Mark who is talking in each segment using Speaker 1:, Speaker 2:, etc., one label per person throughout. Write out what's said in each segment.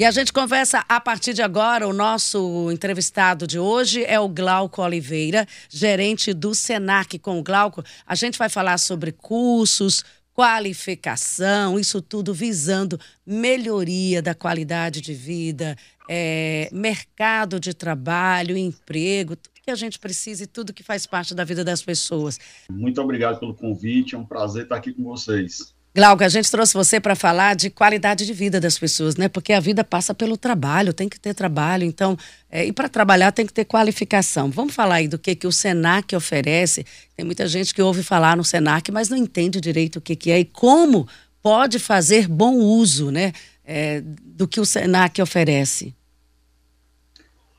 Speaker 1: E a gente conversa a partir de agora. O nosso entrevistado de hoje é o Glauco Oliveira, gerente do Senac. Com o Glauco, a gente vai falar sobre cursos, qualificação, isso tudo visando melhoria da qualidade de vida, é, mercado de trabalho, emprego, tudo que a gente precisa e tudo que faz parte da vida das pessoas.
Speaker 2: Muito obrigado pelo convite, é um prazer estar aqui com vocês.
Speaker 1: Glauca, a gente trouxe você para falar de qualidade de vida das pessoas, né? Porque a vida passa pelo trabalho, tem que ter trabalho. Então, é, e para trabalhar tem que ter qualificação. Vamos falar aí do que, que o SENAC oferece. Tem muita gente que ouve falar no SENAC, mas não entende direito o que, que é e como pode fazer bom uso, né? É, do que o SENAC oferece.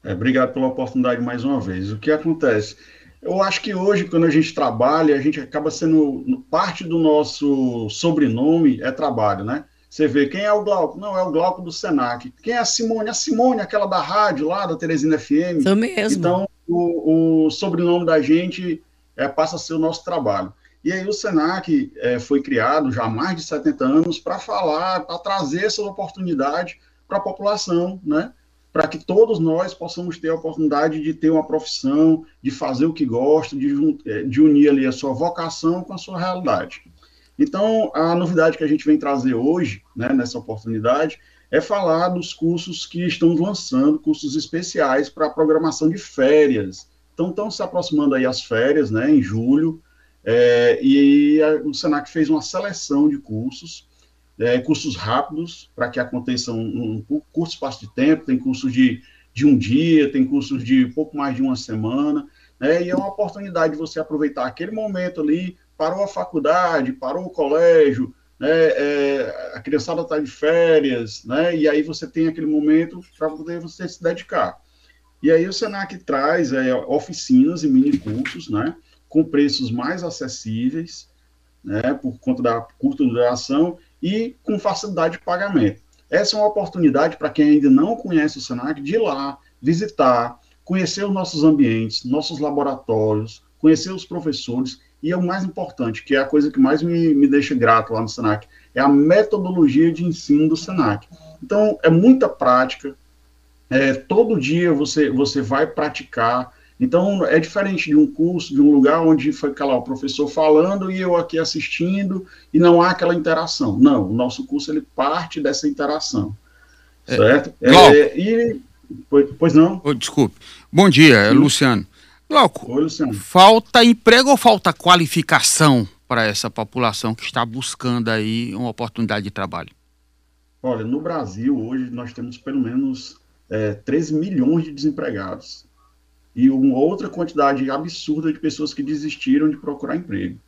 Speaker 2: É, obrigado pela oportunidade mais uma vez. O que acontece? Eu acho que hoje, quando a gente trabalha, a gente acaba sendo parte do nosso sobrenome é trabalho, né? Você vê quem é o Glauco? Não, é o Glauco do Senac. Quem é a Simone? A Simone, aquela da rádio lá, da Teresina FM.
Speaker 1: Isso mesmo.
Speaker 2: Então, o, o sobrenome da gente é, passa a ser o nosso trabalho. E aí o Senac é, foi criado já há mais de 70 anos para falar, para trazer essa oportunidade para a população, né? Para que todos nós possamos ter a oportunidade de ter uma profissão, de fazer o que gosta, de, eh, de unir ali a sua vocação com a sua realidade. Então, a novidade que a gente vem trazer hoje, né, nessa oportunidade, é falar dos cursos que estão lançando, cursos especiais para programação de férias. Então, estão se aproximando aí as férias, né, em julho, é, e a, o Senac fez uma seleção de cursos é, cursos rápidos, para que aconteçam um, um curto espaço de tempo, tem cursos de, de um dia, tem cursos de pouco mais de uma semana, né, e é uma oportunidade de você aproveitar aquele momento ali, parou a faculdade, parou o colégio, né, é, a criançada está de férias, né, e aí você tem aquele momento para poder você se dedicar. E aí o Senac traz é, oficinas e mini cursos, né, com preços mais acessíveis, né, por conta da curta duração e com facilidade de pagamento. Essa é uma oportunidade para quem ainda não conhece o Senac de ir lá, visitar, conhecer os nossos ambientes, nossos laboratórios, conhecer os professores e é o mais importante, que é a coisa que mais me, me deixa grato lá no Senac, é a metodologia de ensino do Senac. Então, é muita prática, é, todo dia você, você vai praticar, então, é diferente de um curso, de um lugar onde foi lá, o professor falando e eu aqui assistindo e não há aquela interação. Não, o nosso curso ele parte dessa interação. É, certo? É, e, pois, pois não?
Speaker 3: Oh, desculpe. Bom dia, é Luciano. Glauco,
Speaker 2: Oi, Luciano.
Speaker 3: falta emprego ou falta qualificação para essa população que está buscando aí uma oportunidade de trabalho?
Speaker 2: Olha, no Brasil, hoje, nós temos pelo menos é, 13 milhões de desempregados e uma outra quantidade absurda de pessoas que desistiram de procurar emprego.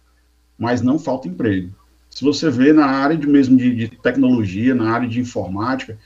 Speaker 2: Mas não falta emprego. Se você vê na área de mesmo de, de tecnologia, na área de informática,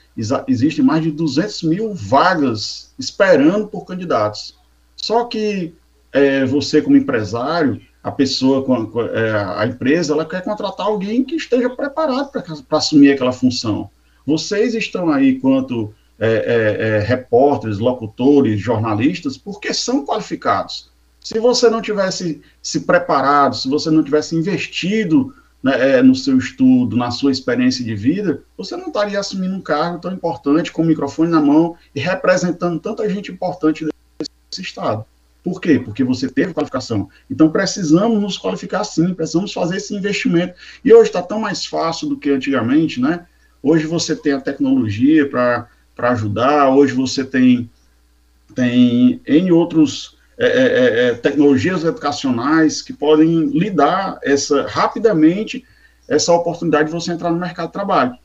Speaker 2: existem mais de 200 mil vagas esperando por candidatos. Só que é, você, como empresário, a pessoa, é, a empresa, ela quer contratar alguém que esteja preparado para assumir aquela função. Vocês estão aí, quanto é, é, é, repórteres, locutores, jornalistas, porque são qualificados. Se você não tivesse se preparado, se você não tivesse investido né, é, no seu estudo, na sua experiência de vida, você não estaria assumindo um cargo tão importante, com o microfone na mão e representando tanta gente importante desse Estado. Por quê? Porque você teve qualificação. Então precisamos nos qualificar sim, precisamos fazer esse investimento. E hoje está tão mais fácil do que antigamente, né? Hoje você tem a tecnologia para para ajudar. Hoje você tem, tem em outros é, é, é, é, tecnologias educacionais que podem lhe dar essa, rapidamente essa oportunidade de você entrar no mercado de trabalho.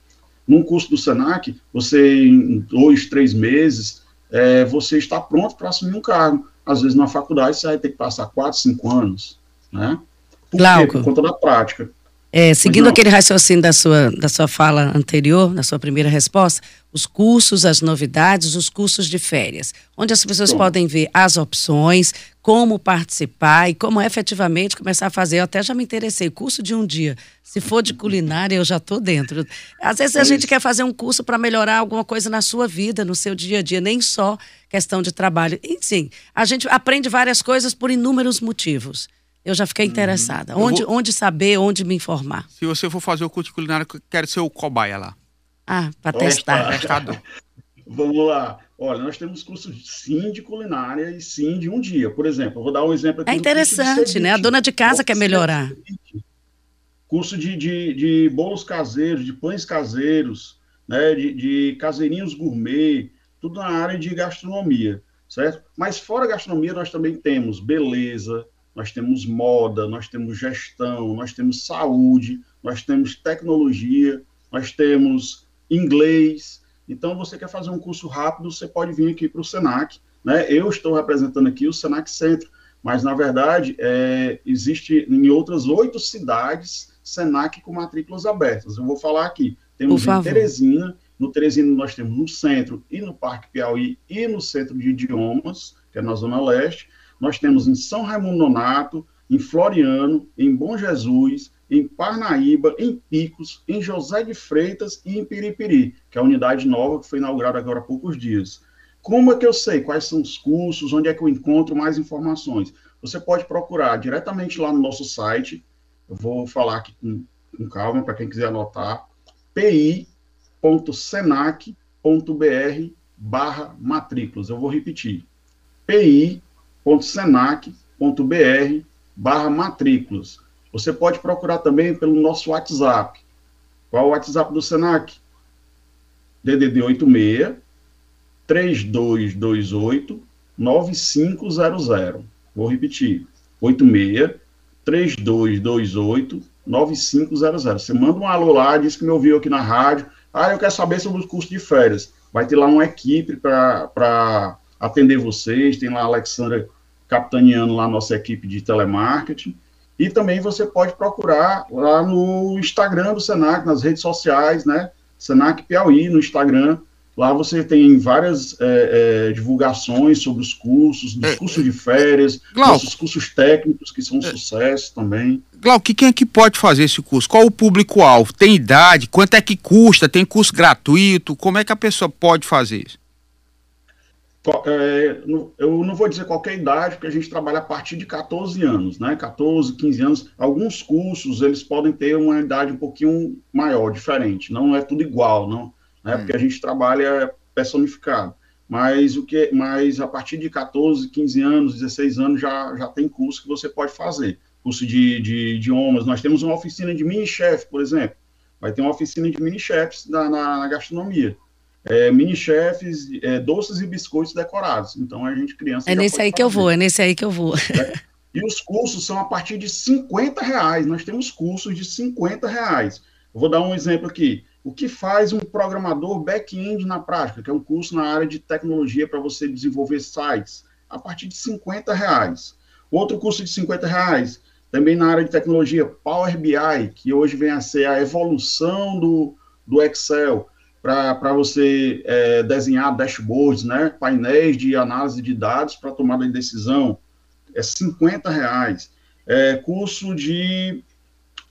Speaker 2: Num curso do SENAC, você, em dois, três meses, é, você está pronto para assumir um cargo. Às vezes, na faculdade, você vai ter que passar quatro, cinco anos, né? Por, quê? Por conta da prática.
Speaker 1: É, seguindo aquele raciocínio da sua, da sua fala anterior, da sua primeira resposta, os cursos, as novidades, os cursos de férias, onde as pessoas podem ver as opções, como participar e como efetivamente começar a fazer. Eu até já me interessei, curso de um dia. Se for de culinária, eu já estou dentro. Às vezes a é gente quer fazer um curso para melhorar alguma coisa na sua vida, no seu dia a dia, nem só questão de trabalho. Enfim, a gente aprende várias coisas por inúmeros motivos. Eu já fiquei uhum. interessada. Onde, vou... onde saber, onde me informar?
Speaker 3: Se você for fazer o curso de culinária, quero ser o cobaia lá.
Speaker 1: Ah, para testar.
Speaker 3: Testador.
Speaker 2: Vamos lá. Olha, nós temos cursos sim de culinária e sim de um dia. Por exemplo, eu vou dar um exemplo aqui.
Speaker 1: É interessante, né? A dona de casa quer melhorar.
Speaker 2: Curso de, de, de bolos caseiros, de pães caseiros, né? de, de caseirinhos gourmet, tudo na área de gastronomia, certo? Mas fora gastronomia, nós também temos beleza, nós temos moda, nós temos gestão, nós temos saúde, nós temos tecnologia, nós temos inglês, então, você quer fazer um curso rápido, você pode vir aqui para o SENAC. Né? Eu estou representando aqui o SENAC Centro, mas, na verdade, é, existe em outras oito cidades SENAC com matrículas abertas. Eu vou falar aqui. Temos em Teresina, no Teresina nós temos no centro e no Parque Piauí e no Centro de Idiomas, que é na Zona Leste. Nós temos em São Raimundo Nonato, em Floriano, em Bom Jesus, em Parnaíba, em Picos, em José de Freitas e em Piripiri, que é a unidade nova que foi inaugurada agora há poucos dias. Como é que eu sei quais são os cursos, onde é que eu encontro mais informações? Você pode procurar diretamente lá no nosso site, eu vou falar aqui com, com calma para quem quiser anotar, pi.senac.br barra matrículas. Eu vou repetir, pi.senac.br barra matrículas. Você pode procurar também pelo nosso WhatsApp. Qual é o WhatsApp do Senac? DDD 86 3228 9500. Vou repetir. 86 3228 9500. Você manda um alô lá, diz que me ouviu aqui na rádio. Ah, eu quero saber sobre os custos de férias. Vai ter lá uma equipe para atender vocês. Tem lá a Alexandra capitaneando lá a nossa equipe de telemarketing. E também você pode procurar lá no Instagram do Senac, nas redes sociais, né? Senac Piauí no Instagram. Lá você tem várias é, é, divulgações sobre os cursos, dos é, cursos de férias, nossos cursos técnicos, que são um é. sucesso também.
Speaker 3: Glauco, quem é que pode fazer esse curso? Qual o público-alvo? Tem idade? Quanto é que custa? Tem curso gratuito? Como é que a pessoa pode fazer isso?
Speaker 2: É, eu não vou dizer qualquer idade, porque a gente trabalha a partir de 14 anos, né? 14, 15 anos. Alguns cursos, eles podem ter uma idade um pouquinho maior, diferente. Não é tudo igual, não, né? Hum. Porque a gente trabalha personificado. Mas o que, mas a partir de 14, 15 anos, 16 anos já, já tem curso que você pode fazer. Curso de, de idiomas. Nós temos uma oficina de mini-chefe, por exemplo. Vai ter uma oficina de mini-chefes na, na, na gastronomia é, mini chefes, é, doces e biscoitos decorados. Então a gente criança.
Speaker 1: É nesse aí fazer. que eu vou, é nesse aí que eu vou.
Speaker 2: É. E os cursos são a partir de 50 reais. Nós temos cursos de 50 reais. Eu vou dar um exemplo aqui. O que faz um programador back-end na prática, que é um curso na área de tecnologia para você desenvolver sites, a partir de 50 reais. Outro curso de 50 reais, também na área de tecnologia, Power BI, que hoje vem a ser a evolução do, do Excel para você é, desenhar dashboards, né, painéis de análise de dados para tomada de decisão, é 50 reais. É, curso de,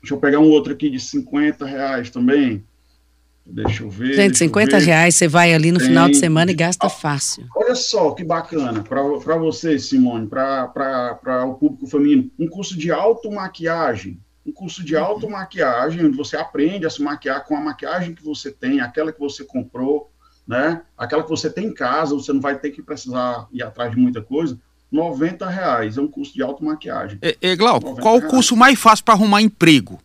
Speaker 2: deixa eu pegar um outro aqui de 50 reais também, deixa eu ver.
Speaker 1: Gente, 50 ver. reais você vai ali no Tem, final de semana e gasta fácil.
Speaker 2: Olha só que bacana, para você, Simone, para o público feminino, um curso de automaquiagem, um curso de automaquiagem, onde você aprende a se maquiar com a maquiagem que você tem, aquela que você comprou, né? Aquela que você tem em casa, você não vai ter que precisar ir atrás de muita coisa. 90 reais é um curso de automaquiagem.
Speaker 3: E, e Glauco, qual reais. o curso mais fácil para arrumar emprego?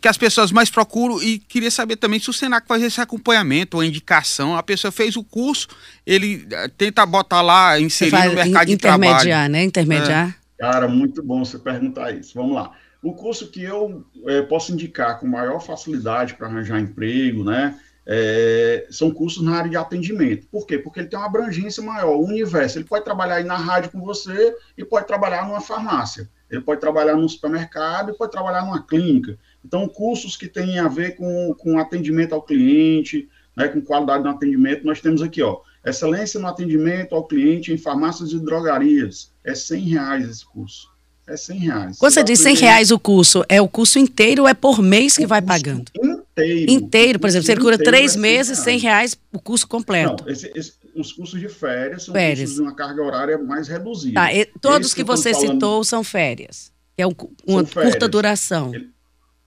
Speaker 3: Que as pessoas mais procuram e queria saber também se o Senac faz esse acompanhamento ou indicação. A pessoa fez o curso, ele eh, tenta botar lá, inserir no mercado de trabalho.
Speaker 1: Intermediar, né? Intermediar.
Speaker 2: É. Cara, muito bom você perguntar isso. Vamos lá. O curso que eu é, posso indicar com maior facilidade para arranjar emprego, né? É, são cursos na área de atendimento. Por quê? Porque ele tem uma abrangência maior, o universo. Ele pode trabalhar aí na rádio com você e pode trabalhar numa farmácia. Ele pode trabalhar num supermercado e pode trabalhar numa clínica. Então, cursos que têm a ver com, com atendimento ao cliente, né, com qualidade no atendimento, nós temos aqui, ó, excelência no atendimento ao cliente em farmácias e drogarias. É 100 reais esse curso. É 100 reais.
Speaker 1: Quando você diz 100 reais o curso, é o curso inteiro ou é por mês que vai pagando?
Speaker 2: Inteiro.
Speaker 1: Inteiro, por exemplo, você cura três é meses, 100 reais o curso completo.
Speaker 2: Não, esse, esse, os cursos de férias são férias. cursos de uma carga horária mais reduzida.
Speaker 1: Tá, todos que, que você citou são férias, que é um, uma curta duração.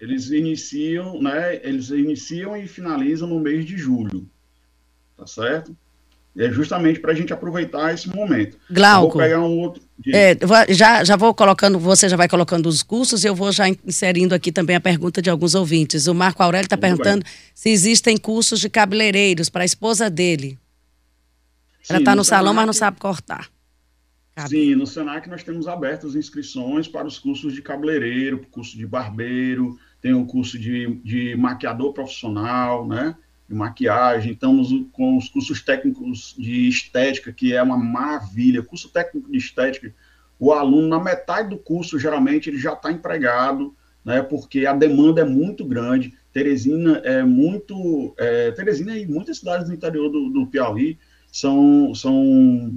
Speaker 2: eles iniciam, né? Eles iniciam e finalizam no mês de julho, tá certo? É justamente para a gente aproveitar esse momento.
Speaker 1: Glauco. Vou pegar um outro. É, já, já vou colocando, você já vai colocando os cursos e eu vou já inserindo aqui também a pergunta de alguns ouvintes. O Marco Aurélio está perguntando bem. se existem cursos de cabeleireiros para a esposa dele. Ela está no, no salão, mas não sabe cortar.
Speaker 2: Cabe. Sim, no Senac nós temos abertas inscrições para os cursos de cabeleireiro, curso de barbeiro, tem o curso de, de maquiador profissional, né? De maquiagem, estamos com os cursos técnicos de estética, que é uma maravilha. Curso técnico de estética, o aluno, na metade do curso, geralmente, ele já está empregado, né? Porque a demanda é muito grande. Teresina é muito. É, Teresina e muitas cidades do interior do, do Piauí são, são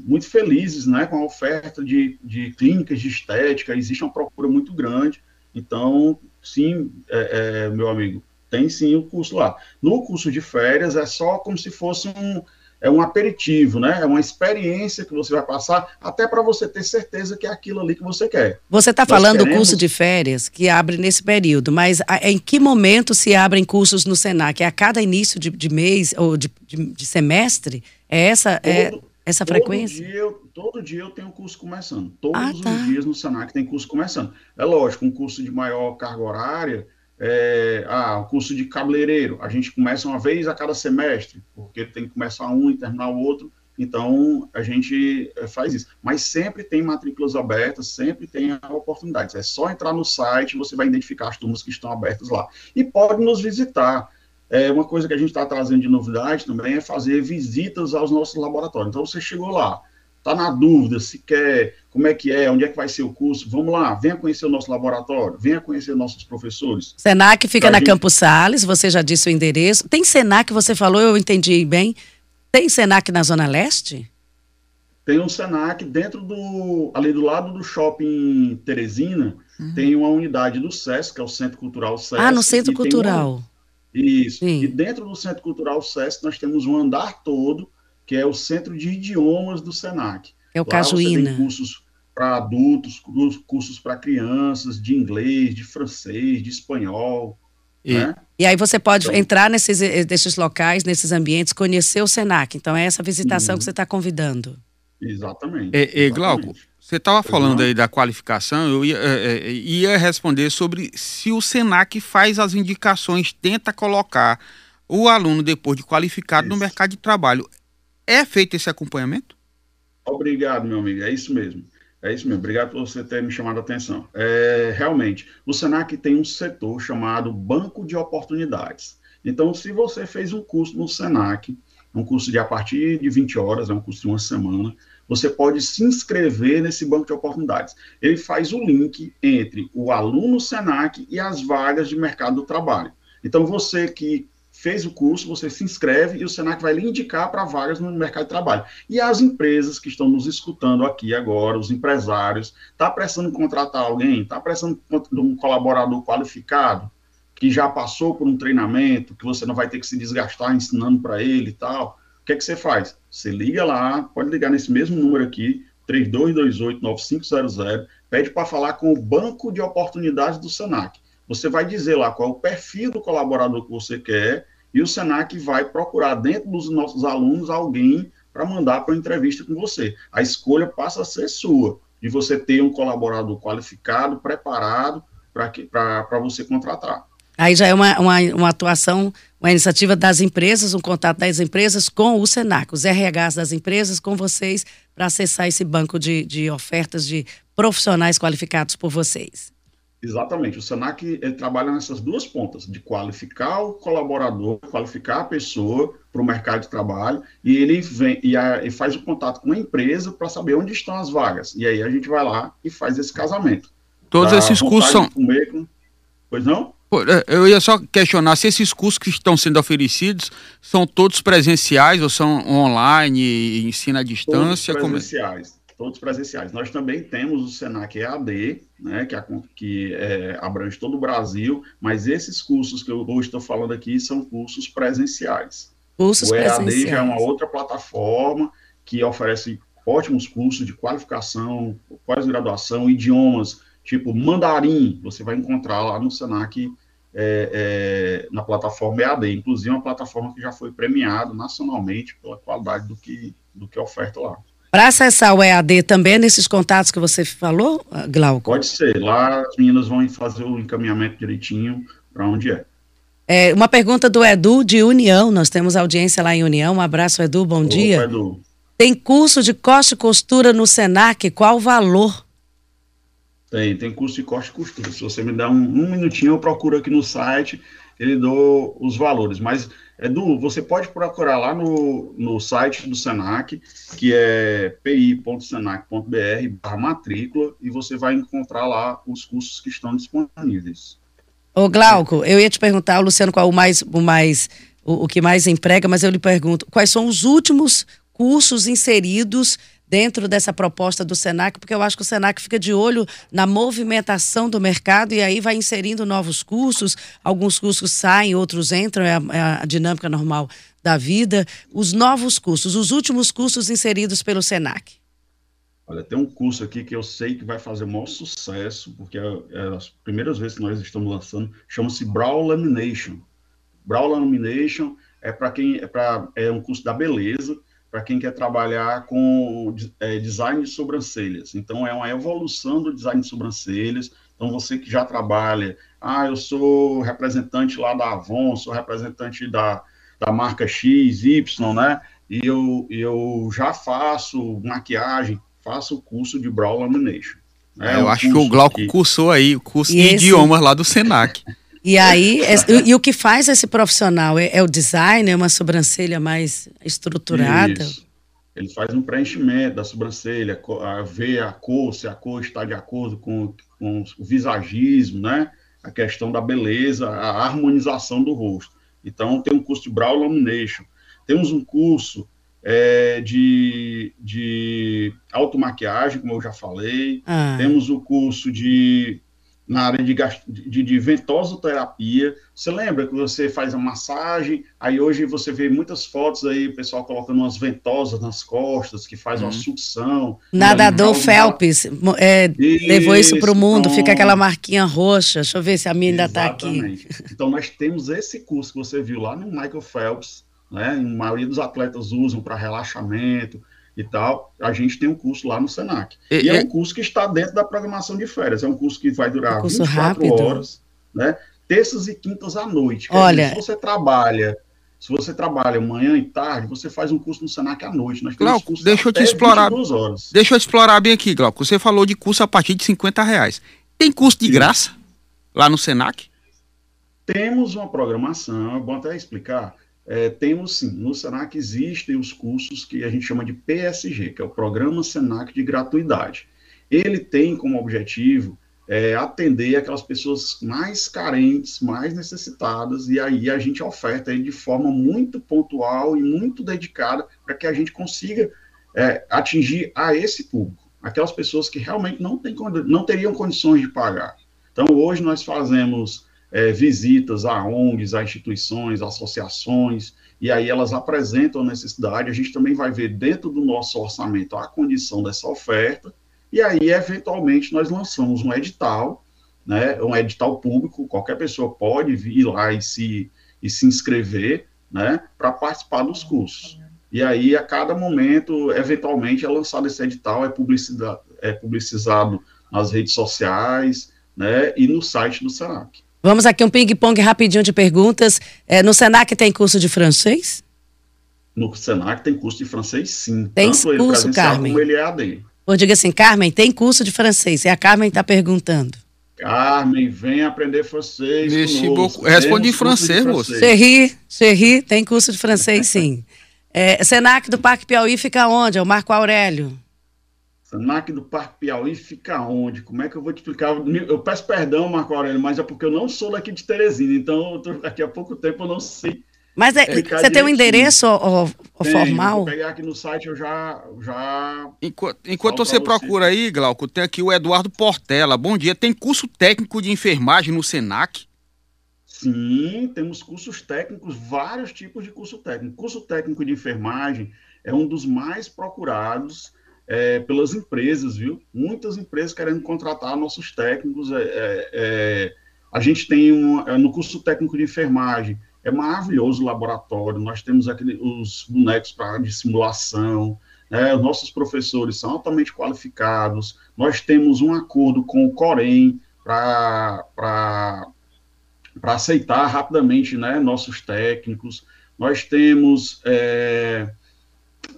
Speaker 2: muito felizes né, com a oferta de, de clínicas de estética, existe uma procura muito grande. Então, sim, é, é, meu amigo, tem sim o curso lá. No curso de férias é só como se fosse um, é um aperitivo, né? É uma experiência que você vai passar, até para você ter certeza que é aquilo ali que você quer.
Speaker 1: Você está falando do curso de férias que abre nesse período, mas em que momento se abrem cursos no Senac? É a cada início de, de mês ou de, de, de, semestre? É essa, é todo, é essa frequência?
Speaker 2: Todo dia, todo dia eu tenho curso começando. Todos ah, tá. os dias no Senac tem curso começando. É lógico, um curso de maior carga horária é, ah, o curso de cabeleireiro, a gente começa uma vez a cada semestre, porque tem que começar um e terminar o outro, então a gente é, faz isso. Mas sempre tem matrículas abertas, sempre tem oportunidades. É só entrar no site, você vai identificar as turmas que estão abertas lá. E pode nos visitar. É, uma coisa que a gente está trazendo de novidade também é fazer visitas aos nossos laboratórios. Então você chegou lá, está na dúvida se quer, como é que é, onde é que vai ser o curso, vamos lá, venha conhecer o nosso laboratório, venha conhecer nossos professores.
Speaker 1: Senac fica na gente... Campos Sales, você já disse o endereço. Tem Senac, você falou, eu entendi bem. Tem Senac na Zona Leste?
Speaker 2: Tem um Senac dentro do, ali do lado do shopping Teresina, uhum. tem uma unidade do SESC, que é o Centro Cultural SESC.
Speaker 1: Ah, no Centro Cultural.
Speaker 2: Uma... Isso. Sim. E dentro do Centro Cultural SESC nós temos um andar todo que é o Centro de Idiomas do SENAC.
Speaker 1: É o Lá Cajuína.
Speaker 2: Você tem cursos para adultos, cursos para crianças, de inglês, de francês, de espanhol.
Speaker 1: E, né? e aí você pode então, entrar nesses, eh, nesses locais, nesses ambientes, conhecer o SENAC. Então é essa visitação uhum. que você está convidando.
Speaker 2: Exatamente.
Speaker 3: E, Glauco, você estava falando aí da qualificação, eu ia, é, ia responder sobre se o SENAC faz as indicações, tenta colocar o aluno depois de qualificado Isso. no mercado de trabalho. É feito esse acompanhamento?
Speaker 2: Obrigado, meu amigo. É isso mesmo. É isso mesmo. Obrigado por você ter me chamado a atenção. É, realmente, o Senac tem um setor chamado Banco de Oportunidades. Então, se você fez um curso no Senac, um curso de a partir de 20 horas, é um curso de uma semana, você pode se inscrever nesse banco de oportunidades. Ele faz o link entre o aluno Senac e as vagas de mercado do trabalho. Então, você que fez o curso, você se inscreve e o Senac vai lhe indicar para vagas no mercado de trabalho. E as empresas que estão nos escutando aqui agora, os empresários, está precisando contratar alguém, está precisando de um colaborador qualificado, que já passou por um treinamento, que você não vai ter que se desgastar ensinando para ele e tal. O que é que você faz? Você liga lá, pode ligar nesse mesmo número aqui, 3228-9500, pede para falar com o Banco de Oportunidades do Senac. Você vai dizer lá qual é o perfil do colaborador que você quer e o Senac vai procurar dentro dos nossos alunos alguém para mandar para uma entrevista com você. A escolha passa a ser sua, de você ter um colaborador qualificado, preparado para você contratar.
Speaker 1: Aí já é uma, uma, uma, atuação, uma iniciativa das empresas, um contato das empresas com o Senac, os RHs das empresas com vocês, para acessar esse banco de, de ofertas de profissionais qualificados por vocês.
Speaker 2: Exatamente. O Senac ele trabalha nessas duas pontas, de qualificar o colaborador, qualificar a pessoa para o mercado de trabalho, e ele vem e, a, e faz o contato com a empresa para saber onde estão as vagas. E aí a gente vai lá e faz esse casamento.
Speaker 3: Todos esses cursos são.
Speaker 2: Com... Pois não?
Speaker 3: É, eu ia só questionar se esses cursos que estão sendo oferecidos são todos presenciais ou são online, ensino à distância?
Speaker 2: Todos presenciais. Como todos presenciais. Nós também temos o Senac EAD, né, que, é, que é, abrange todo o Brasil, mas esses cursos que eu hoje estou falando aqui são cursos presenciais.
Speaker 1: Cursos
Speaker 2: o
Speaker 1: EAD presenciais.
Speaker 2: já é uma outra plataforma que oferece ótimos cursos de qualificação, pós-graduação, idiomas, tipo mandarim, você vai encontrar lá no Senac é, é, na plataforma EAD, inclusive uma plataforma que já foi premiada nacionalmente pela qualidade do que, do que oferta lá.
Speaker 1: Para acessar o EAD também nesses contatos que você falou, Glauco?
Speaker 2: Pode ser. Lá as meninas vão fazer o encaminhamento direitinho para onde é.
Speaker 1: é. Uma pergunta do Edu de União. Nós temos audiência lá em União. Um abraço, Edu. Bom
Speaker 2: Opa,
Speaker 1: dia.
Speaker 2: Edu.
Speaker 1: Tem curso de corte e costura no Senac? Qual o valor?
Speaker 2: Tem, tem curso de corte e costura. Se você me dá um, um minutinho, eu procuro aqui no site, ele dou os valores. Mas, Edu, você pode procurar lá no, no site do Senac, que é pi.senac.br barra matrícula, e você vai encontrar lá os cursos que estão disponíveis.
Speaker 1: Ô, Glauco, eu ia te perguntar, Luciano, qual o mais, o mais o, o que mais emprega, mas eu lhe pergunto, quais são os últimos cursos inseridos dentro dessa proposta do Senac, porque eu acho que o Senac fica de olho na movimentação do mercado e aí vai inserindo novos cursos, alguns cursos saem, outros entram, é a, é a dinâmica normal da vida. Os novos cursos, os últimos cursos inseridos pelo Senac.
Speaker 2: Olha, tem um curso aqui que eu sei que vai fazer o maior sucesso, porque é, é as primeiras vezes que nós estamos lançando, chama-se Brow Lamination. Brow Lamination é para quem é, pra, é um curso da beleza, para quem quer trabalhar com é, design de sobrancelhas. Então, é uma evolução do design de sobrancelhas. Então, você que já trabalha, ah, eu sou representante lá da Avon, sou representante da, da marca X, Y, né? E eu, eu já faço maquiagem, faço o curso de Brow Lamination.
Speaker 3: É, eu um acho que o Glauco que... cursou aí o curso e de esse... idiomas lá do Senac.
Speaker 1: E aí, e, e, o que faz esse profissional? É, é, o design, é uma sobrancelha mais estruturada? Isso.
Speaker 2: Ele faz um preenchimento da sobrancelha, a, ver a cor, se a cor está de acordo com, com o visagismo, né? A questão da beleza, a harmonização do rosto. Então, tem um curso de Brow Lamination. Temos um curso é, de, de automaquiagem, como eu já falei. Ah. Temos o curso de na área de, de, de ventosoterapia. Você lembra que você faz a massagem, aí hoje você vê muitas fotos aí, o pessoal colocando umas ventosas nas costas, que faz uhum. uma sucção.
Speaker 1: Nadador Phelps é, levou isso para o mundo, então, fica aquela marquinha roxa. Deixa eu ver se a minha ainda está aqui.
Speaker 2: Então nós temos esse curso que você viu lá no Michael Phelps, né? A maioria dos atletas usam para relaxamento, e tal, a gente tem um curso lá no Senac. E, e é um curso que está dentro da programação de férias. É um curso que vai durar um 24 rápido. horas, né? Terças e quintas à noite.
Speaker 1: Olha,
Speaker 2: dizer, se você trabalha, se você trabalha manhã e tarde, você faz um curso no Senac à noite.
Speaker 3: Nós Glauco, deixa eu te explorar. Deixa eu explorar bem aqui, Glauco. Você falou de curso a partir de 50 reais. Tem curso de Sim. graça lá no Senac?
Speaker 2: Temos uma programação, é bom até explicar é, temos sim, no Senac existem os cursos que a gente chama de PSG, que é o Programa Senac de Gratuidade. Ele tem como objetivo é, atender aquelas pessoas mais carentes, mais necessitadas, e aí a gente oferta ele de forma muito pontual e muito dedicada para que a gente consiga é, atingir a esse público, aquelas pessoas que realmente não, tem, não teriam condições de pagar. Então, hoje nós fazemos é, visitas a ONGs, a instituições, associações, e aí elas apresentam a necessidade, a gente também vai ver dentro do nosso orçamento a condição dessa oferta, e aí, eventualmente, nós lançamos um edital, né, um edital público, qualquer pessoa pode vir lá e se, e se inscrever, né, para participar dos cursos. E aí, a cada momento, eventualmente, é lançado esse edital, é, publicidade, é publicizado nas redes sociais, né, e no site do SENAC.
Speaker 1: Vamos aqui um ping-pong rapidinho de perguntas. É, no Senac tem curso de francês?
Speaker 2: No Senac tem curso de francês, sim.
Speaker 1: Tem Tanto curso, ele Carmen?
Speaker 2: como ele é AD.
Speaker 1: Ou diga assim, Carmen, tem curso de francês? E a Carmen está perguntando.
Speaker 2: Carmen, vem aprender francês.
Speaker 3: Responde em francês, moço.
Speaker 1: Serri, Serri, tem curso de francês, sim. É, Senac do Parque Piauí fica onde? É o Marco Aurélio.
Speaker 2: Senac do Parque Piauí fica onde? Como é que eu vou te explicar? Eu peço perdão, Marco Aurélio, mas é porque eu não sou daqui de Teresina, então tô, daqui a pouco tempo eu não sei.
Speaker 1: Mas é, você tem um endereço ó, ó, formal? Vou
Speaker 2: pegar aqui no site, eu já. já
Speaker 3: enquanto, enquanto você procura aí, Glauco, tem aqui o Eduardo Portela. Bom dia. Tem curso técnico de enfermagem no SENAC?
Speaker 2: Sim, temos cursos técnicos, vários tipos de curso técnico. Curso técnico de enfermagem é um dos mais procurados é, pelas empresas, viu? Muitas empresas querendo contratar nossos técnicos. É, é, é A gente tem um, é, no curso técnico de enfermagem, é maravilhoso o laboratório, nós temos aquele, os bonecos pra, de simulação, né, os nossos professores são altamente qualificados, nós temos um acordo com o Corém para aceitar rapidamente né, nossos técnicos, nós temos, é,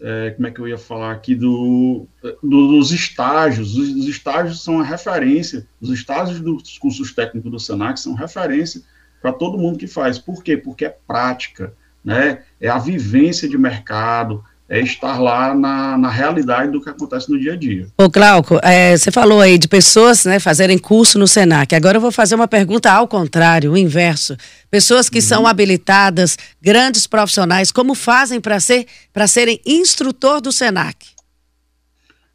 Speaker 2: é, como é que eu ia falar aqui, do, do, dos estágios, os, os estágios são a referência, os estágios dos cursos técnicos do SENAC são referência para todo mundo que faz. Por quê? Porque é prática, né? É a vivência de mercado, é estar lá na, na realidade do que acontece no dia a dia.
Speaker 1: Ô, Glauco, é, você falou aí de pessoas né, fazerem curso no SENAC. Agora eu vou fazer uma pergunta ao contrário, o inverso. Pessoas que uhum. são habilitadas, grandes profissionais, como fazem para ser, serem instrutor do SENAC?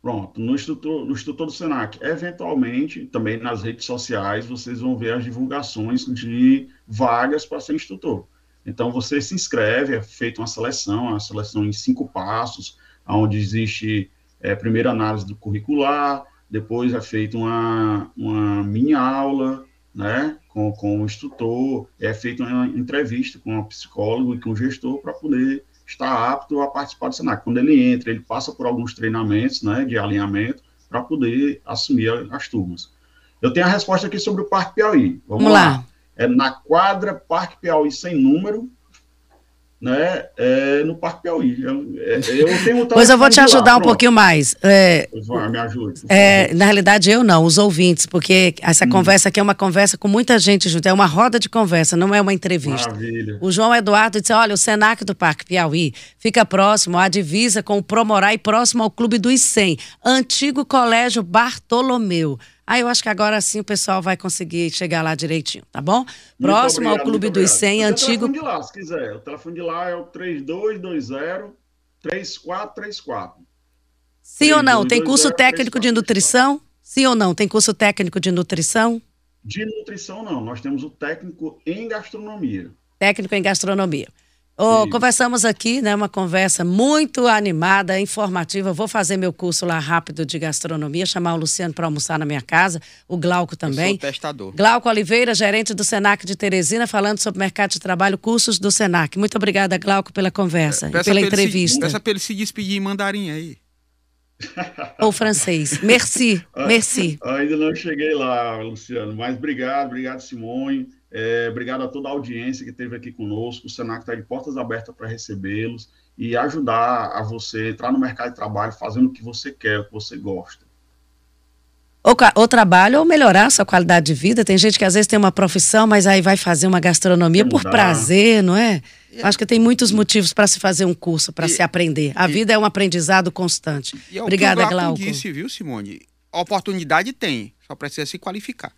Speaker 2: Pronto, no instrutor, no instrutor do SENAC, eventualmente, também nas redes sociais, vocês vão ver as divulgações de vagas para ser instrutor. Então, você se inscreve, é feita uma seleção, uma seleção em cinco passos, onde existe é, primeira análise do curricular, depois é feita uma, uma mini aula, né, com, com o instrutor, é feita uma entrevista com o psicólogo e com o gestor para poder está apto a participar do Senac. Quando ele entra, ele passa por alguns treinamentos né, de alinhamento para poder assumir as turmas. Eu tenho a resposta aqui sobre o Parque Piauí.
Speaker 1: Vamos, Vamos lá. lá.
Speaker 2: É na quadra Parque Piauí sem número, né, é, no Parque Piauí. Eu, é,
Speaker 1: eu tenho Pois eu vou te ajudar lá, um pouquinho mais. É,
Speaker 2: vai, me ajude.
Speaker 1: É, na realidade, eu não, os ouvintes, porque essa hum. conversa aqui é uma conversa com muita gente junto, é uma roda de conversa, não é uma entrevista.
Speaker 2: Maravilha.
Speaker 1: O João Eduardo disse: olha, o Senac do Parque Piauí fica próximo à divisa com o Promorai, próximo ao Clube dos 100, antigo Colégio Bartolomeu. Aí eu acho que agora sim o pessoal vai conseguir chegar lá direitinho, tá bom? Próximo obrigado, ao Clube dos 100, antigo.
Speaker 2: O telefone de lá, se quiser. O telefone de lá é o 3220 3434.
Speaker 1: Sim ou não? Tem curso técnico de nutrição? Sim ou não? Tem curso técnico de nutrição?
Speaker 2: De nutrição, não. Nós temos o técnico em gastronomia.
Speaker 1: Técnico em gastronomia. Oh, conversamos aqui, né? Uma conversa muito animada, informativa. Vou fazer meu curso lá rápido de gastronomia, chamar o Luciano para almoçar na minha casa, o Glauco também. Eu
Speaker 3: sou testador.
Speaker 1: Glauco Oliveira, gerente do Senac de Teresina, falando sobre mercado de trabalho, cursos do Senac. Muito obrigada, Glauco, pela conversa é, e pela entrevista. Se,
Speaker 3: peça para ele se despedir em mandarim aí.
Speaker 1: Ou francês. Merci, merci.
Speaker 2: Ainda não cheguei lá, Luciano, mas obrigado, obrigado, Simone. É, obrigado a toda a audiência que esteve aqui conosco. O Senac está de portas abertas para recebê-los e ajudar a você entrar no mercado de trabalho fazendo o que você quer, o que você gosta.
Speaker 1: Ou, ou trabalho ou melhorar a sua qualidade de vida. Tem gente que às vezes tem uma profissão, mas aí vai fazer uma gastronomia por prazer, não é? é? Acho que tem muitos motivos para se fazer um curso, para se aprender. A e, vida é um aprendizado constante.
Speaker 3: E é
Speaker 1: Obrigada,
Speaker 3: Glauco. disse, viu, Simone? A oportunidade tem, só precisa se qualificar.